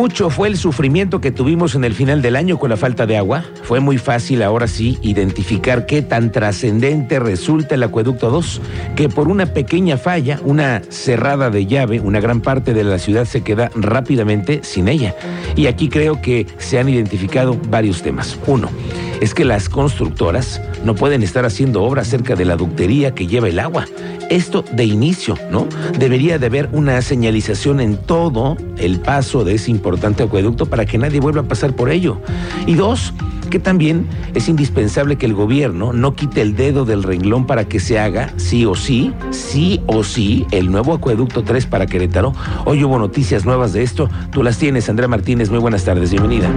Mucho fue el sufrimiento que tuvimos en el final del año con la falta de agua. Fue muy fácil ahora sí identificar qué tan trascendente resulta el acueducto 2, que por una pequeña falla, una cerrada de llave, una gran parte de la ciudad se queda rápidamente sin ella. Y aquí creo que se han identificado varios temas. Uno, es que las constructoras no pueden estar haciendo obras cerca de la ductería que lleva el agua. Esto de inicio, ¿no? Debería de haber una señalización en todo el paso de ese importante acueducto para que nadie vuelva a pasar por ello. Y dos, que también es indispensable que el gobierno no quite el dedo del renglón para que se haga, sí o sí, sí o sí, el nuevo acueducto 3 para Querétaro. Hoy hubo noticias nuevas de esto. Tú las tienes, Andrea Martínez. Muy buenas tardes, bienvenida.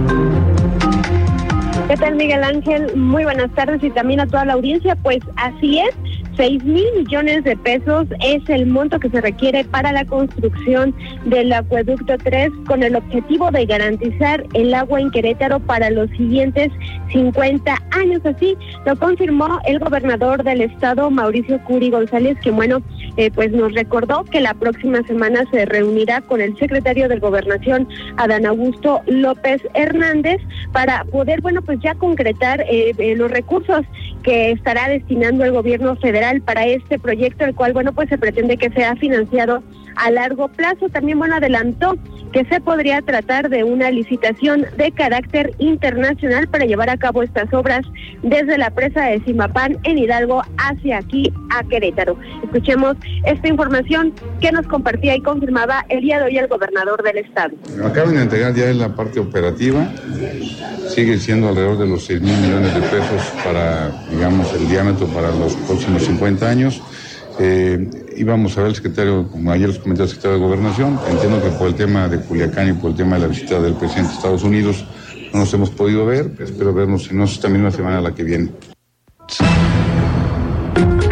¿Qué tal, Miguel Ángel? Muy buenas tardes y también a toda la audiencia. Pues así es. 6 mil millones de pesos es el monto que se requiere para la construcción del acueducto 3 con el objetivo de garantizar el agua en Querétaro para los siguientes 50 años. Así lo confirmó el gobernador del estado, Mauricio Curi González, que bueno, eh, pues nos recordó que la próxima semana se reunirá con el secretario de Gobernación, Adán Augusto López Hernández, para poder, bueno, pues ya concretar eh, eh, los recursos que estará destinando el gobierno federal para este proyecto, el cual, bueno, pues se pretende que sea financiado a largo plazo. También, bueno, adelantó que se podría tratar de una licitación de carácter internacional para llevar a cabo estas obras desde la presa de Simapán en Hidalgo hacia aquí a Querétaro. Escuchemos esta información que nos compartía y confirmaba el día de hoy el gobernador del estado. Acaban de entregar ya en la parte operativa, sigue siendo alrededor de los 6 mil millones de pesos para, digamos, el diámetro para los próximos 50 años. Eh, íbamos a ver el secretario, como ayer les comentó el secretario de Gobernación, entiendo que por el tema de Culiacán y por el tema de la visita del presidente de Estados Unidos no nos hemos podido ver, espero vernos en esta misma semana la que viene.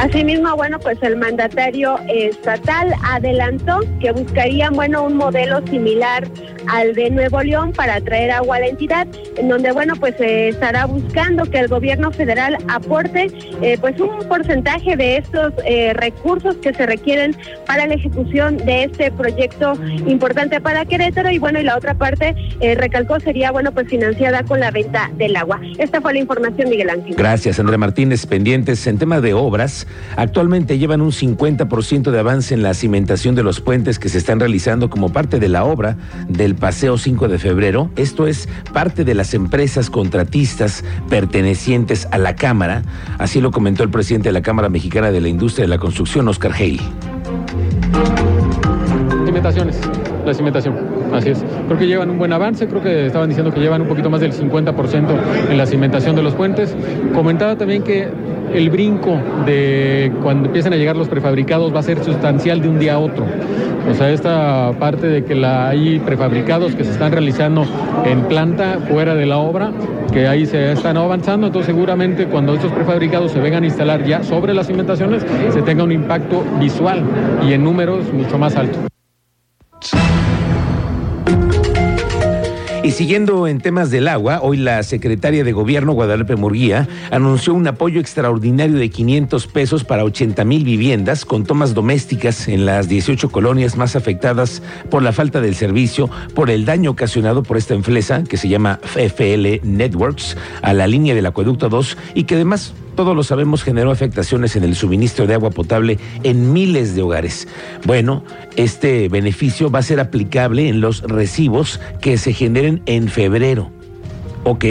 Asimismo, bueno, pues el mandatario estatal adelantó que buscarían, bueno, un modelo similar al de Nuevo León para traer agua a la entidad, en donde, bueno, pues se estará buscando que el gobierno federal aporte, eh, pues un porcentaje de estos eh, recursos que se requieren para la ejecución de este proyecto importante para Querétaro y, bueno, y la otra parte, eh, recalcó, sería, bueno, pues financiada con la venta del agua. Esta fue la información, Miguel Ángel. Gracias, Andrea Martínez. Pendientes en tema de obras. Actualmente llevan un 50% de avance en la cimentación de los puentes que se están realizando como parte de la obra del Paseo 5 de Febrero. Esto es parte de las empresas contratistas pertenecientes a la Cámara. Así lo comentó el presidente de la Cámara Mexicana de la Industria de la Construcción, Oscar Haley. Cimentaciones, la cimentación, así es. Creo que llevan un buen avance, creo que estaban diciendo que llevan un poquito más del 50% en la cimentación de los puentes. Comentaba también que el brinco de cuando empiecen a llegar los prefabricados va a ser sustancial de un día a otro. O sea, esta parte de que la, hay prefabricados que se están realizando en planta fuera de la obra, que ahí se están avanzando, entonces seguramente cuando estos prefabricados se vengan a instalar ya sobre las cimentaciones, se tenga un impacto visual y en números mucho más alto. Y siguiendo en temas del agua, hoy la secretaria de Gobierno, Guadalupe Murguía, anunció un apoyo extraordinario de 500 pesos para 80 mil viviendas con tomas domésticas en las 18 colonias más afectadas por la falta del servicio, por el daño ocasionado por esta empresa que se llama FL Networks a la línea del acueducto 2 y que además todos lo sabemos, generó afectaciones en el suministro de agua potable en miles de hogares. Bueno, este beneficio va a ser aplicable en los recibos que se generen en febrero. ¿Ok?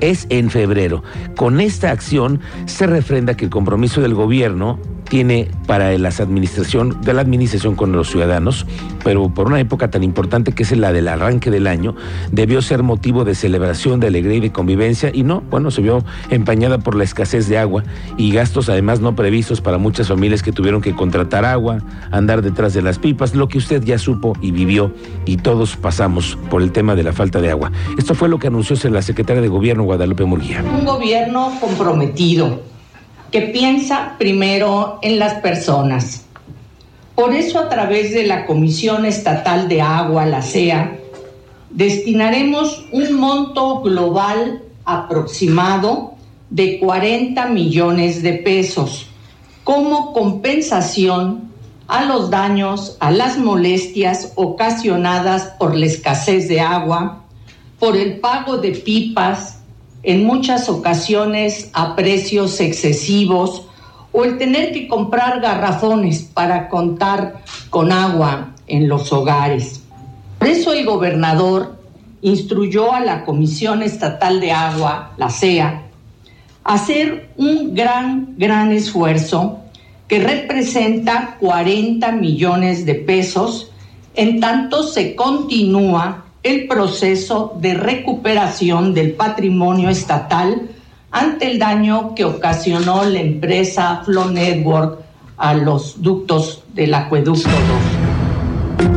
Es en febrero. Con esta acción se refrenda que el compromiso del gobierno tiene para la administración, de la administración con los ciudadanos, pero por una época tan importante que es la del arranque del año, debió ser motivo de celebración, de alegría y de convivencia, y no, bueno, se vio empañada por la escasez de agua y gastos además no previstos para muchas familias que tuvieron que contratar agua, andar detrás de las pipas, lo que usted ya supo y vivió, y todos pasamos por el tema de la falta de agua. Esto fue lo que anunció la secretaria de Gobierno, Guadalupe Murguía. Un gobierno comprometido que piensa primero en las personas. Por eso a través de la Comisión Estatal de Agua, la CEA, destinaremos un monto global aproximado de 40 millones de pesos como compensación a los daños, a las molestias ocasionadas por la escasez de agua, por el pago de pipas, en muchas ocasiones a precios excesivos, o el tener que comprar garrafones para contar con agua en los hogares. Por eso el gobernador instruyó a la Comisión Estatal de Agua, la CEA, hacer un gran, gran esfuerzo que representa 40 millones de pesos, en tanto se continúa el proceso de recuperación del patrimonio estatal ante el daño que ocasionó la empresa Flow Network a los ductos del acueducto 2.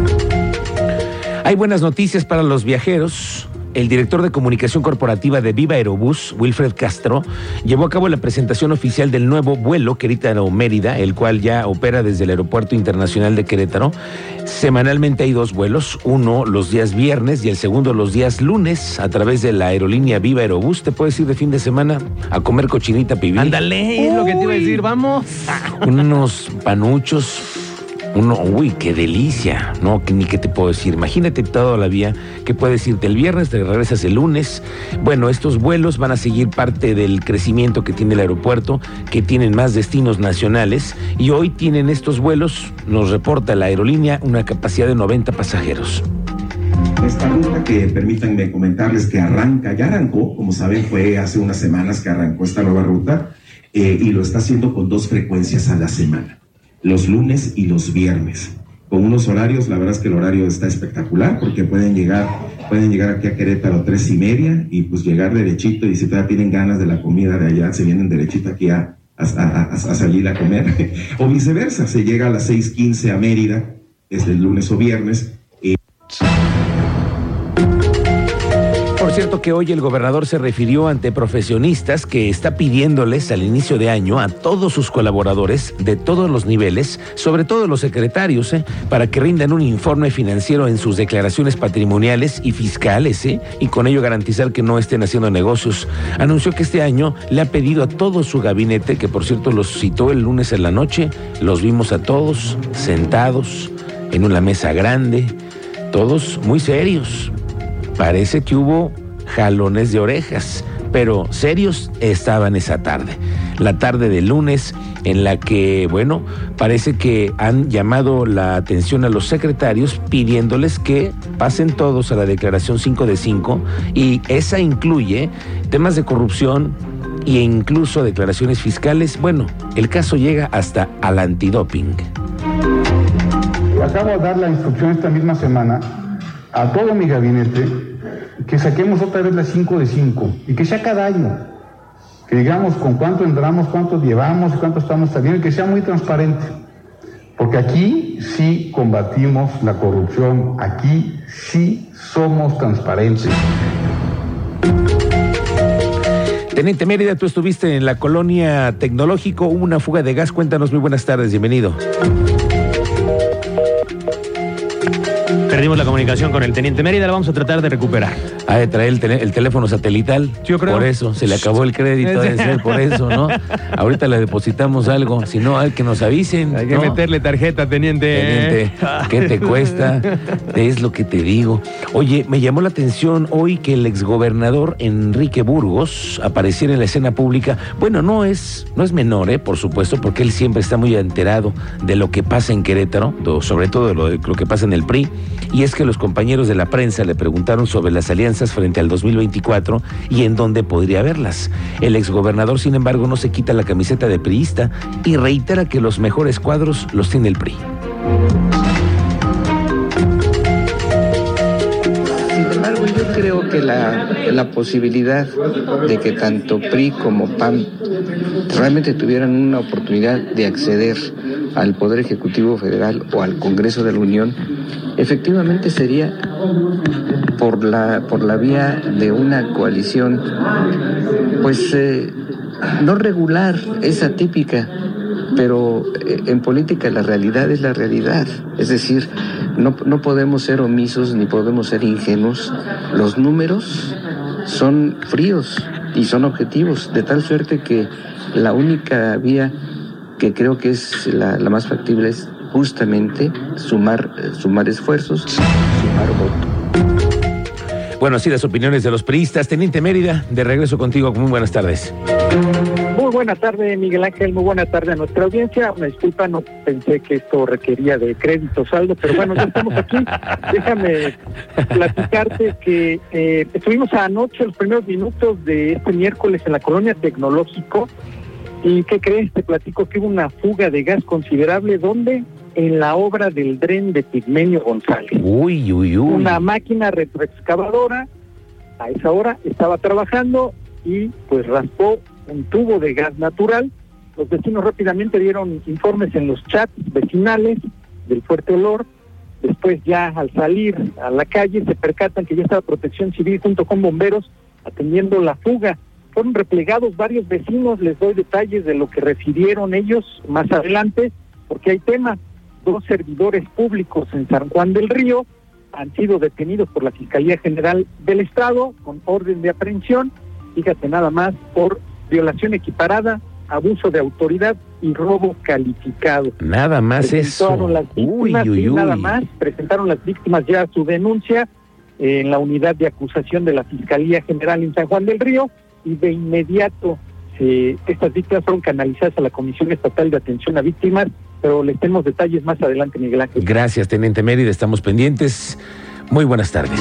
Hay buenas noticias para los viajeros el director de comunicación corporativa de Viva Aerobús, Wilfred Castro, llevó a cabo la presentación oficial del nuevo vuelo Querétaro-Mérida, el cual ya opera desde el Aeropuerto Internacional de Querétaro. Semanalmente hay dos vuelos, uno los días viernes y el segundo los días lunes a través de la aerolínea Viva Aerobús. Te puedes ir de fin de semana a comer cochinita pibil. Ándale, es lo que te iba a decir, vamos. Unos panuchos uno, uy, qué delicia, ¿no? Ni qué te puedo decir. Imagínate toda la vía que puedes irte el viernes, te regresas el lunes. Bueno, estos vuelos van a seguir parte del crecimiento que tiene el aeropuerto, que tienen más destinos nacionales y hoy tienen estos vuelos, nos reporta la aerolínea, una capacidad de 90 pasajeros. Esta ruta que permítanme comentarles que arranca, ya arrancó, como saben, fue hace unas semanas que arrancó esta nueva ruta eh, y lo está haciendo con dos frecuencias a la semana los lunes y los viernes. Con unos horarios, la verdad es que el horario está espectacular porque pueden llegar, pueden llegar aquí a Querétaro tres y media y pues llegar derechito y si todavía tienen ganas de la comida de allá, se vienen derechito aquí a, a, salir a comer. o viceversa, se llega a las 6.15 a Mérida, desde el lunes o viernes, cierto que hoy el gobernador se refirió ante profesionistas que está pidiéndoles al inicio de año a todos sus colaboradores de todos los niveles, sobre todo los secretarios, ¿eh? para que rindan un informe financiero en sus declaraciones patrimoniales y fiscales ¿eh? y con ello garantizar que no estén haciendo negocios. Anunció que este año le ha pedido a todo su gabinete, que por cierto los citó el lunes en la noche, los vimos a todos sentados en una mesa grande, todos muy serios. Parece que hubo jalones de orejas, pero serios estaban esa tarde. La tarde de lunes en la que, bueno, parece que han llamado la atención a los secretarios pidiéndoles que pasen todos a la declaración 5 de 5 y esa incluye temas de corrupción e incluso declaraciones fiscales. Bueno, el caso llega hasta al antidoping. Acabo de dar la instrucción esta misma semana a todo mi gabinete que saquemos otra vez las 5 de 5 y que sea cada año. Que digamos con cuánto entramos, cuánto llevamos y cuánto estamos saliendo y que sea muy transparente. Porque aquí sí combatimos la corrupción, aquí sí somos transparentes. Teniente Mérida, tú estuviste en la colonia tecnológico, hubo una fuga de gas, cuéntanos, muy buenas tardes, bienvenido. Perdimos la comunicación con el teniente Mérida, la vamos a tratar de recuperar. Ha de traer el, teléfono satelital. Yo creo. Por eso, se le acabó el crédito, debe ser por eso, ¿no? Ahorita le depositamos algo, si no, hay que nos avisen. Hay que meterle tarjeta, teniente. Teniente, ¿qué te cuesta? Es lo que te digo. Oye, me llamó la atención hoy que el exgobernador Enrique Burgos apareciera en la escena pública. Bueno, no es, no es menor, ¿eh? por supuesto, porque él siempre está muy enterado de lo que pasa en Querétaro, sobre todo de lo, de lo que pasa en el PRI. Y es que los compañeros de la prensa le preguntaron sobre las alianzas frente al 2024 y en dónde podría verlas. El exgobernador, sin embargo, no se quita la camiseta de priista y reitera que los mejores cuadros los tiene el PRI. Creo que la, la posibilidad de que tanto PRI como PAN realmente tuvieran una oportunidad de acceder al Poder Ejecutivo Federal o al Congreso de la Unión, efectivamente sería por la, por la vía de una coalición, pues eh, no regular, es atípica, pero eh, en política la realidad es la realidad. Es decir, no, no podemos ser omisos ni podemos ser ingenuos. Los números son fríos y son objetivos, de tal suerte que la única vía que creo que es la, más factible es justamente sumar, sumar esfuerzos, sumar votos. Bueno, así las opiniones de los priistas. Teniente Mérida, de regreso contigo. Muy buenas tardes. Buena tarde, Miguel Ángel. Muy buena tarde a nuestra audiencia. Una disculpa, no pensé que esto requería de crédito saldo, pero bueno, ya estamos aquí. Déjame platicarte que eh, estuvimos anoche los primeros minutos de este miércoles en la colonia tecnológico. ¿Y qué crees? Te platico que hubo una fuga de gas considerable. ¿Dónde? En la obra del tren de Pigmenio González. Uy, uy, uy. Una máquina retroexcavadora a esa hora estaba trabajando y pues raspó un tubo de gas natural. Los vecinos rápidamente dieron informes en los chats vecinales del fuerte olor. Después ya al salir a la calle se percatan que ya estaba Protección Civil junto con bomberos atendiendo la fuga. Fueron replegados varios vecinos, les doy detalles de lo que refirieron ellos más adelante, porque hay tema. Dos servidores públicos en San Juan del Río han sido detenidos por la Fiscalía General del Estado con orden de aprehensión, fíjate nada más, por violación equiparada, abuso de autoridad y robo calificado. Nada más eso. Las víctimas, uy, uy, uy. nada más, presentaron las víctimas ya su denuncia en la unidad de acusación de la Fiscalía General en San Juan del Río y de inmediato eh, estas víctimas fueron canalizadas a la Comisión Estatal de Atención a Víctimas, pero les tenemos detalles más adelante, Miguel Ángel. Gracias, Teniente Mérida. Estamos pendientes. Muy buenas tardes.